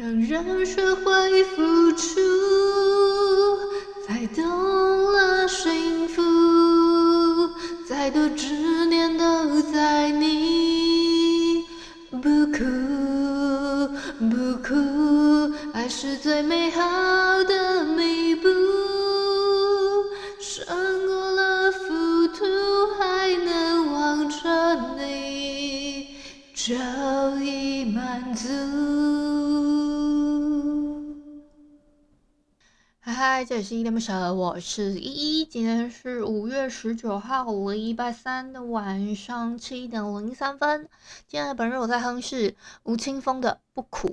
让人学会付出，才懂了幸福。再多执念都在你，不哭不哭，爱是最美好这里是依依恋不舍，我是依依。今天是五月十九号，礼拜三的晚上七点零三分。今天的本日我在哼是吴青峰的《不苦》，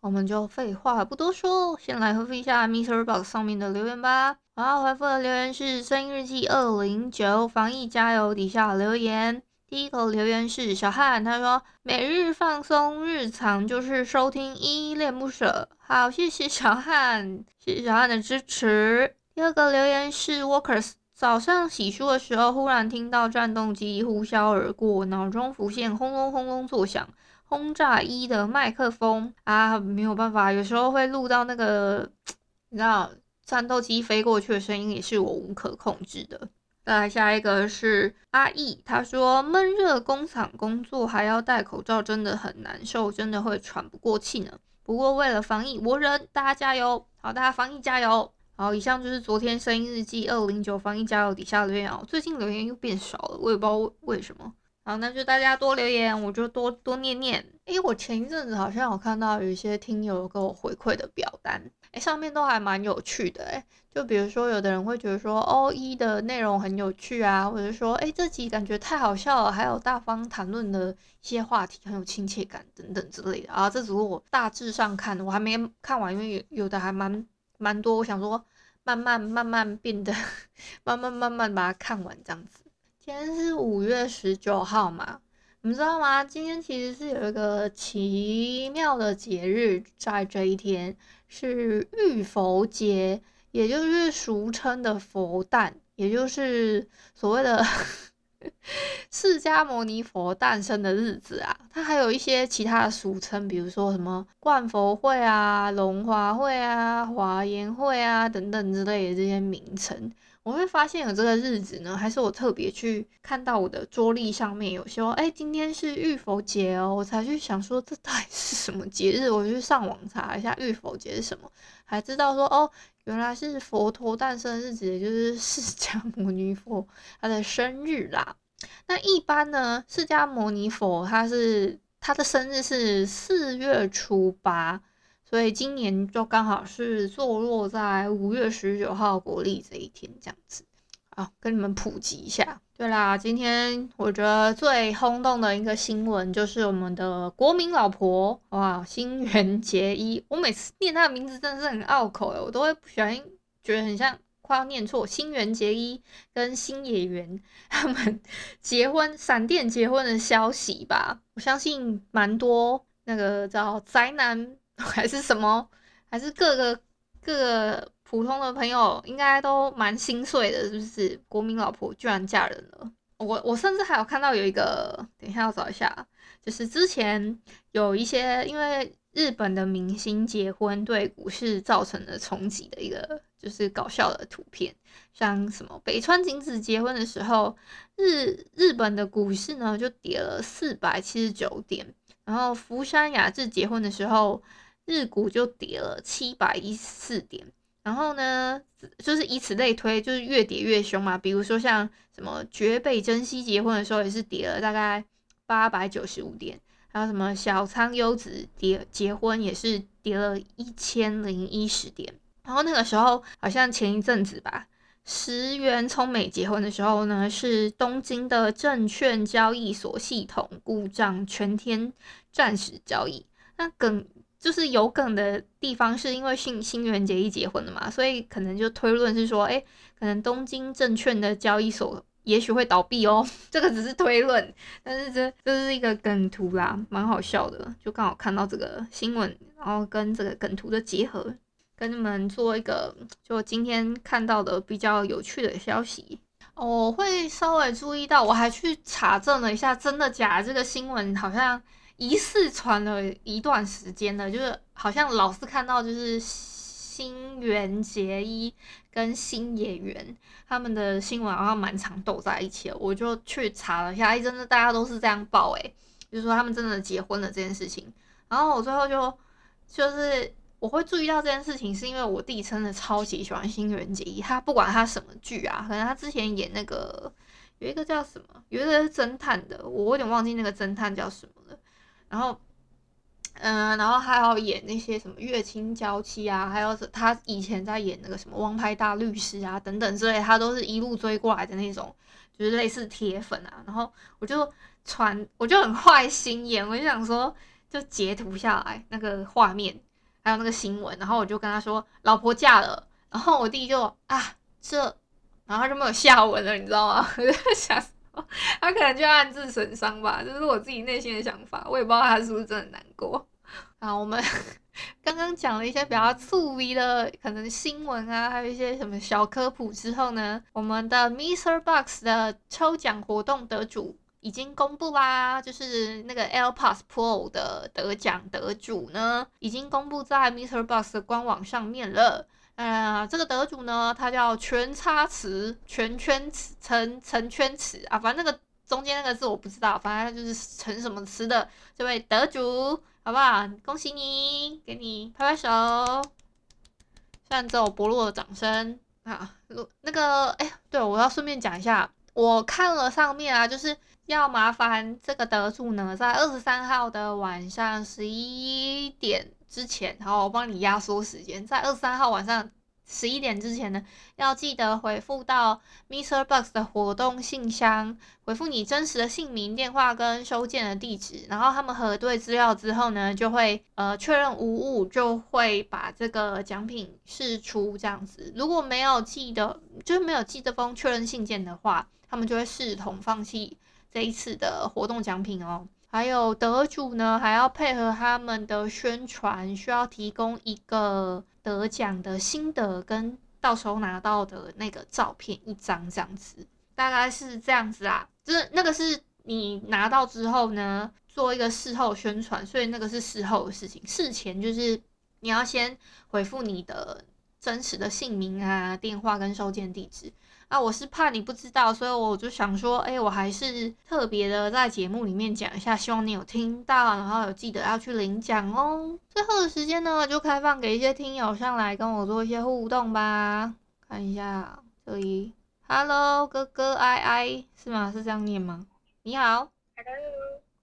我们就废话不多说，先来回复一下 MixerBox 上面的留言吧。我要回复的留言是声音日记二零九防疫加油底下留言。第一个留言是小汉，他说每日放松日常就是收听依恋不舍。好，谢谢小汉，谢谢小汉的支持。第二个留言是 Workers，早上洗漱的时候忽然听到战斗机呼啸而过，脑中浮现轰隆轰隆作响，轰炸一的麦克风啊，没有办法，有时候会录到那个，你知道战斗机飞过去的声音，也是我无可控制的。再来下一个是阿易，他说闷热工厂工作还要戴口罩，真的很难受，真的会喘不过气呢。不过为了防疫，我忍，大家加油！好，大家防疫加油！好，以上就是昨天声音日记二零九防疫加油底下留言哦。最近留言又变少了，我也不知道为什么。好，那就大家多留言，我就多多念念。诶，我前一阵子好像有看到有一些听友给我回馈的表单。哎，上面都还蛮有趣的哎，就比如说，有的人会觉得说，哦，一的内容很有趣啊，或者说，哎，这集感觉太好笑了，还有大方谈论的一些话题很有亲切感等等之类的啊。这只是我大致上看的，我还没看完，因为有有的还蛮蛮多，我想说慢慢慢慢变得，慢慢慢慢把它看完这样子。今天是五月十九号嘛，你们知道吗？今天其实是有一个奇妙的节日在这一天。是浴佛节，也就是俗称的佛诞，也就是所谓的 释迦牟尼佛诞生的日子啊。它还有一些其他的俗称，比如说什么冠佛会啊、龙华会啊、华严会啊等等之类的这些名称。我会发现有这个日子呢，还是我特别去看到我的桌历上面有说，哎，今天是浴佛节哦，我才去想说这到底是什么节日，我就去上网查一下浴佛节是什么，还知道说哦，原来是佛陀诞生日子，也就是释迦 牟尼佛他的生日啦。那一般呢，释迦牟尼佛他是他的生日是四月初八。所以今年就刚好是坐落在五月十九号国历这一天，这样子啊，跟你们普及一下。对啦，今天我觉得最轰动的一个新闻就是我们的国民老婆哇，新垣结衣。我每次念她的名字真的是很拗口诶，我都会不小心觉得很像快要念错。新垣结衣跟星野源他们结婚，闪电结婚的消息吧，我相信蛮多那个叫宅男。还是什么？还是各个各个普通的朋友应该都蛮心碎的，是不是？国民老婆居然嫁人了！我我甚至还有看到有一个，等一下要找一下，就是之前有一些因为日本的明星结婚对股市造成了冲击的一个，就是搞笑的图片，像什么北川景子结婚的时候，日日本的股市呢就跌了四百七十九点，然后福山雅治结婚的时候。日股就跌了七百一十四点，然后呢，就是以此类推，就是越跌越凶嘛。比如说像什么绝北真希结婚的时候，也是跌了大概八百九十五点，还有什么小仓优子结结婚也是跌了一千零一十点。然后那个时候好像前一阵子吧，石原聪美结婚的时候呢，是东京的证券交易所系统故障，全天暂时交易。那更就是有梗的地方，是因为新新垣结衣结婚了嘛，所以可能就推论是说，哎、可能东京证券的交易所也许会倒闭哦。这个只是推论，但是这这是一个梗图啦，蛮好笑的。就刚好看到这个新闻，然后跟这个梗图的结合，跟你们做一个就今天看到的比较有趣的消息。我会稍微注意到，我还去查证了一下，真的假的？这个新闻好像疑似传了一段时间了，就是好像老是看到就是新垣结衣跟新演员他们的新闻好像蛮常斗在一起，我就去查了一下，哎，真的大家都是这样报，哎，就是说他们真的结婚了这件事情，然后我最后就就是。我会注意到这件事情，是因为我弟真的超级喜欢新垣结衣。他不管他什么剧啊，可能他之前演那个有一个叫什么，有一个是侦探的，我有点忘记那个侦探叫什么了。然后，嗯、然后还要演那些什么月清娇妻啊，还有他以前在演那个什么王牌大律师啊等等之类，他都是一路追过来的那种，就是类似铁粉啊。然后我就传，我就很坏心眼，我就想说，就截图下来那个画面。还有那个新闻，然后我就跟他说老婆嫁了，然后我弟就啊这，然后他就没有下文了，你知道吗？我就想 他可能就暗自损伤吧，这是我自己内心的想法，我也不知道他是不是真的难过。啊，我们 刚刚讲了一些比较粗鄙的可能新闻啊，还有一些什么小科普之后呢，我们的 Mr. Box 的抽奖活动得主。已经公布啦，就是那个 AirPods Pro 的得奖得主呢，已经公布在 Mr. Box 的官网上面了。哎呀，这个得主呢，他叫全叉词全圈词成成圈词啊，反正那个中间那个字我不知道，反正他就是成什么词的这位得主，好不好？恭喜你，给你拍拍手，虽然只有薄弱的掌声啊。那个，哎，对，我要顺便讲一下，我看了上面啊，就是。要麻烦这个得主呢，在二十三号的晚上十一点之前，好，我帮你压缩时间，在二十三号晚上十一点之前呢，要记得回复到 MixerBox 的活动信箱，回复你真实的姓名、电话跟收件的地址，然后他们核对资料之后呢，就会呃确认无误，就会把这个奖品释出这样子。如果没有寄的，就是没有寄这封确认信件的话，他们就会视同放弃。这一次的活动奖品哦，还有得主呢，还要配合他们的宣传，需要提供一个得奖的心得跟到时候拿到的那个照片一张，这样子，大概是这样子啊。就是那个是你拿到之后呢，做一个事后宣传，所以那个是事后的事情。事前就是你要先回复你的真实的姓名啊、电话跟收件地址。啊，我是怕你不知道，所以我就想说，哎、欸，我还是特别的在节目里面讲一下，希望你有听到，然后有记得要去领奖哦。最后的时间呢，就开放给一些听友上来跟我做一些互动吧。看一下这里，Hello，哥哥，I I 是吗？是这样念吗？你好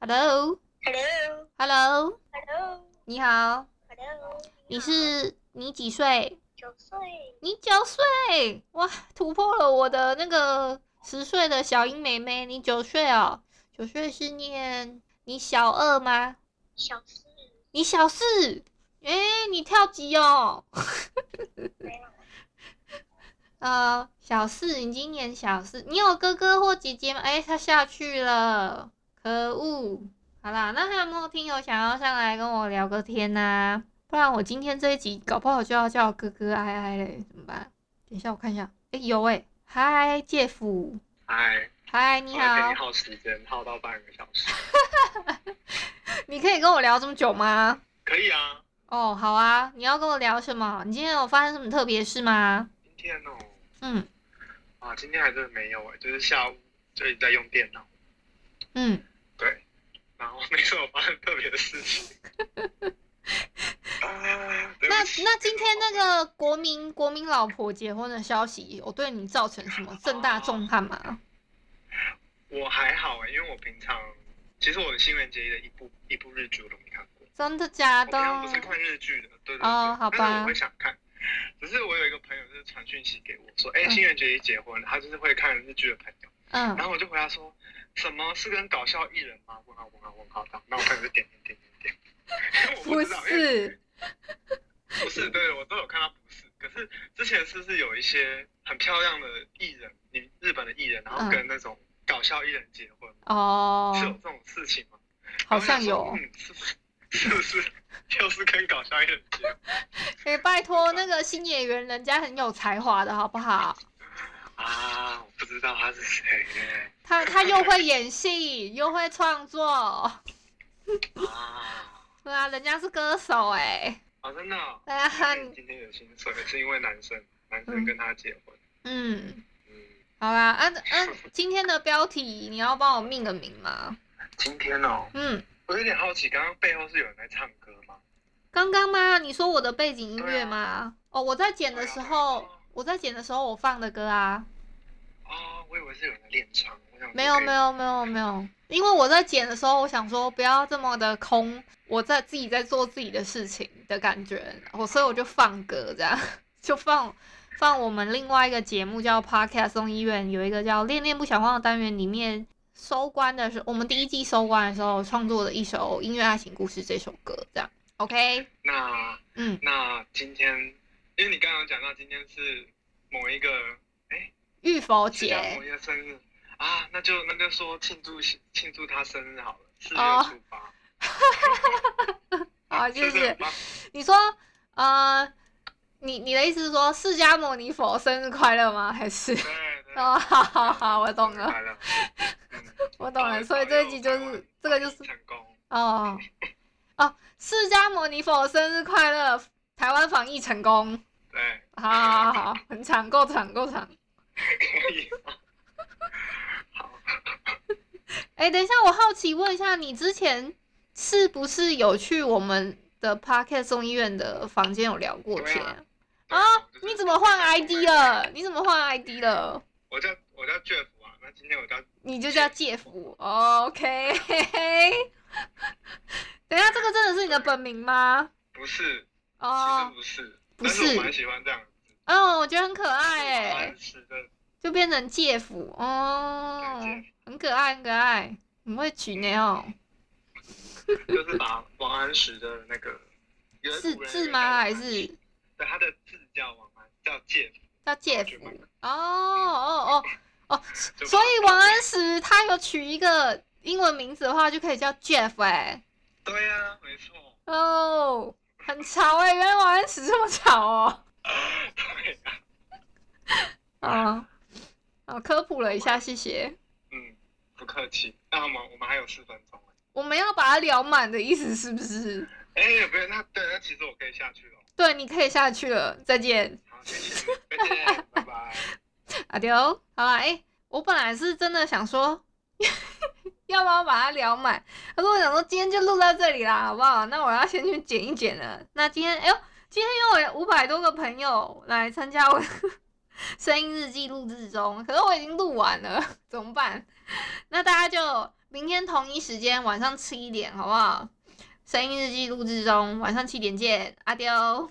，Hello，Hello，Hello，Hello，Hello，你好，Hello，你是你几岁？你九岁，哇，突破了我的那个十岁的小英妹妹。你九岁哦，九岁是念你小二吗？小四，你小四，哎、欸，你跳级哦。没有。呃，小四，你今年小四，你有哥哥或姐姐吗？哎、欸，他下去了，可恶。好啦，那还有没有听友想要上来跟我聊个天呐、啊？不然我今天这一集搞不好就要叫哥哥哀哀嘞，怎么办？等一下我看一下，哎、欸、有哎、欸，嗨介夫，嗨嗨你好，你耗时间耗到半个小时，你可以跟我聊这么久吗？可以啊。哦好啊，你要跟我聊什么？你今天有发生什么特别事吗？今天哦，嗯，啊今天还真的没有哎，就是下午就一直在用电脑，嗯，对，然后没什么发生特别的事情。那那今天那个国民国民老婆结婚的消息，有对你造成什么正大震撼吗？我还好哎，因为我平常其实我的新垣结衣的一部一部日剧我都没看过。真的假的？我平常不是看日剧的，对对对。哦，好吧。但是我会想看，只是我有一个朋友就是传讯息给我说，哎、欸，新垣结衣结婚了，他就是会看日剧的朋友。嗯。然后我就回答说，什么是跟搞笑艺人吗？问号问号问号，然后我朋友就点点点。不是，不是，对，我都有看到不是。可是之前是不是有一些很漂亮的艺人，你日本的艺人，然后跟那种搞笑艺人结婚？哦、嗯，是有这种事情吗？好像有，嗯、是是不是？就是跟搞笑艺人结婚？可以拜托那个新演员，人家很有才华的好不好？啊，我不知道他是谁。他他又会演戏，又会创作。啊，对啊，人家是歌手哎。啊，真的、哦。对啊，今天有心碎，是因为男生，男生跟他结婚。嗯。嗯。好啦，啊啊，今天的标题你要帮我命个名吗？今天哦。嗯。我有点好奇，刚刚背后是有人在唱歌吗？刚刚吗？你说我的背景音乐吗？啊、哦，我在剪的时候，啊、我在剪的时候我放的歌啊。哦，我以为是有人在练唱。没有没有没有没有，因为我在剪的时候，我想说不要这么的空，我在自己在做自己的事情的感觉，我所以我就放歌这样，就放放我们另外一个节目叫 Podcast 送医院，有一个叫恋恋不想忘的单元里面收官的时候，我们第一季收官的时候创作的一首音乐爱情故事这首歌这样，OK？那嗯，那今天因为你刚刚讲到今天是某一个哎浴佛节，某一个生日。啊，那就那就说庆祝庆祝他生日好了，四月初八。好，谢谢。你说，呃，你你的意思是说释迦牟尼佛生日快乐吗？还是？对对。哦，好好好，我懂了。嗯、我懂了，所以这一集就是这个就是成功。哦哦，释迦牟尼佛生日快乐，台湾防疫成功。对。好好好，很长，够长，够长。可以。哎、欸，等一下，我好奇问一下，你之前是不是有去我们的 Podcast 送医院的房间有聊过天啊？啊啊你怎么换 ID 了？你怎么换 ID 了？我叫我叫 Jeff 啊，那今天我叫你就叫 Jeff。OK。等一下，这个真的是你的本名吗？不是。哦。不是。不是。我蛮喜欢这样子。哦，我觉得很可爱哎。就变成 Jeff 哦。很可爱，很可爱，很会取呢哦。就是把王安石的那个字字吗？还是？对，他的字叫王安，叫介甫，叫介甫。哦哦哦哦，所以王安石他有取一个英文名字的话，就可以叫 Jeff 哎。对呀、啊，没错。哦，很潮哎，原来王安石这么潮哦。对呀、啊。啊，啊，科普了一下，谢谢。嗯不客气，那我们我们还有四分钟。我们要把它聊满的意思是不是？哎、欸，不是，那对，那其实我可以下去了。对，你可以下去了，再见。好，谢谢，再见，拜拜。阿丢，好吧，哎、欸，我本来是真的想说，要不要把它聊满？可是我想说，今天就录到这里啦，好不好？那我要先去剪一剪了。那今天，哎呦，今天又有五百多个朋友来参加我 声音日记录制中，可是我已经录完了，怎么办？那大家就明天同一时间晚上七点，好不好？声音日记录制中，晚上七点见，阿丢。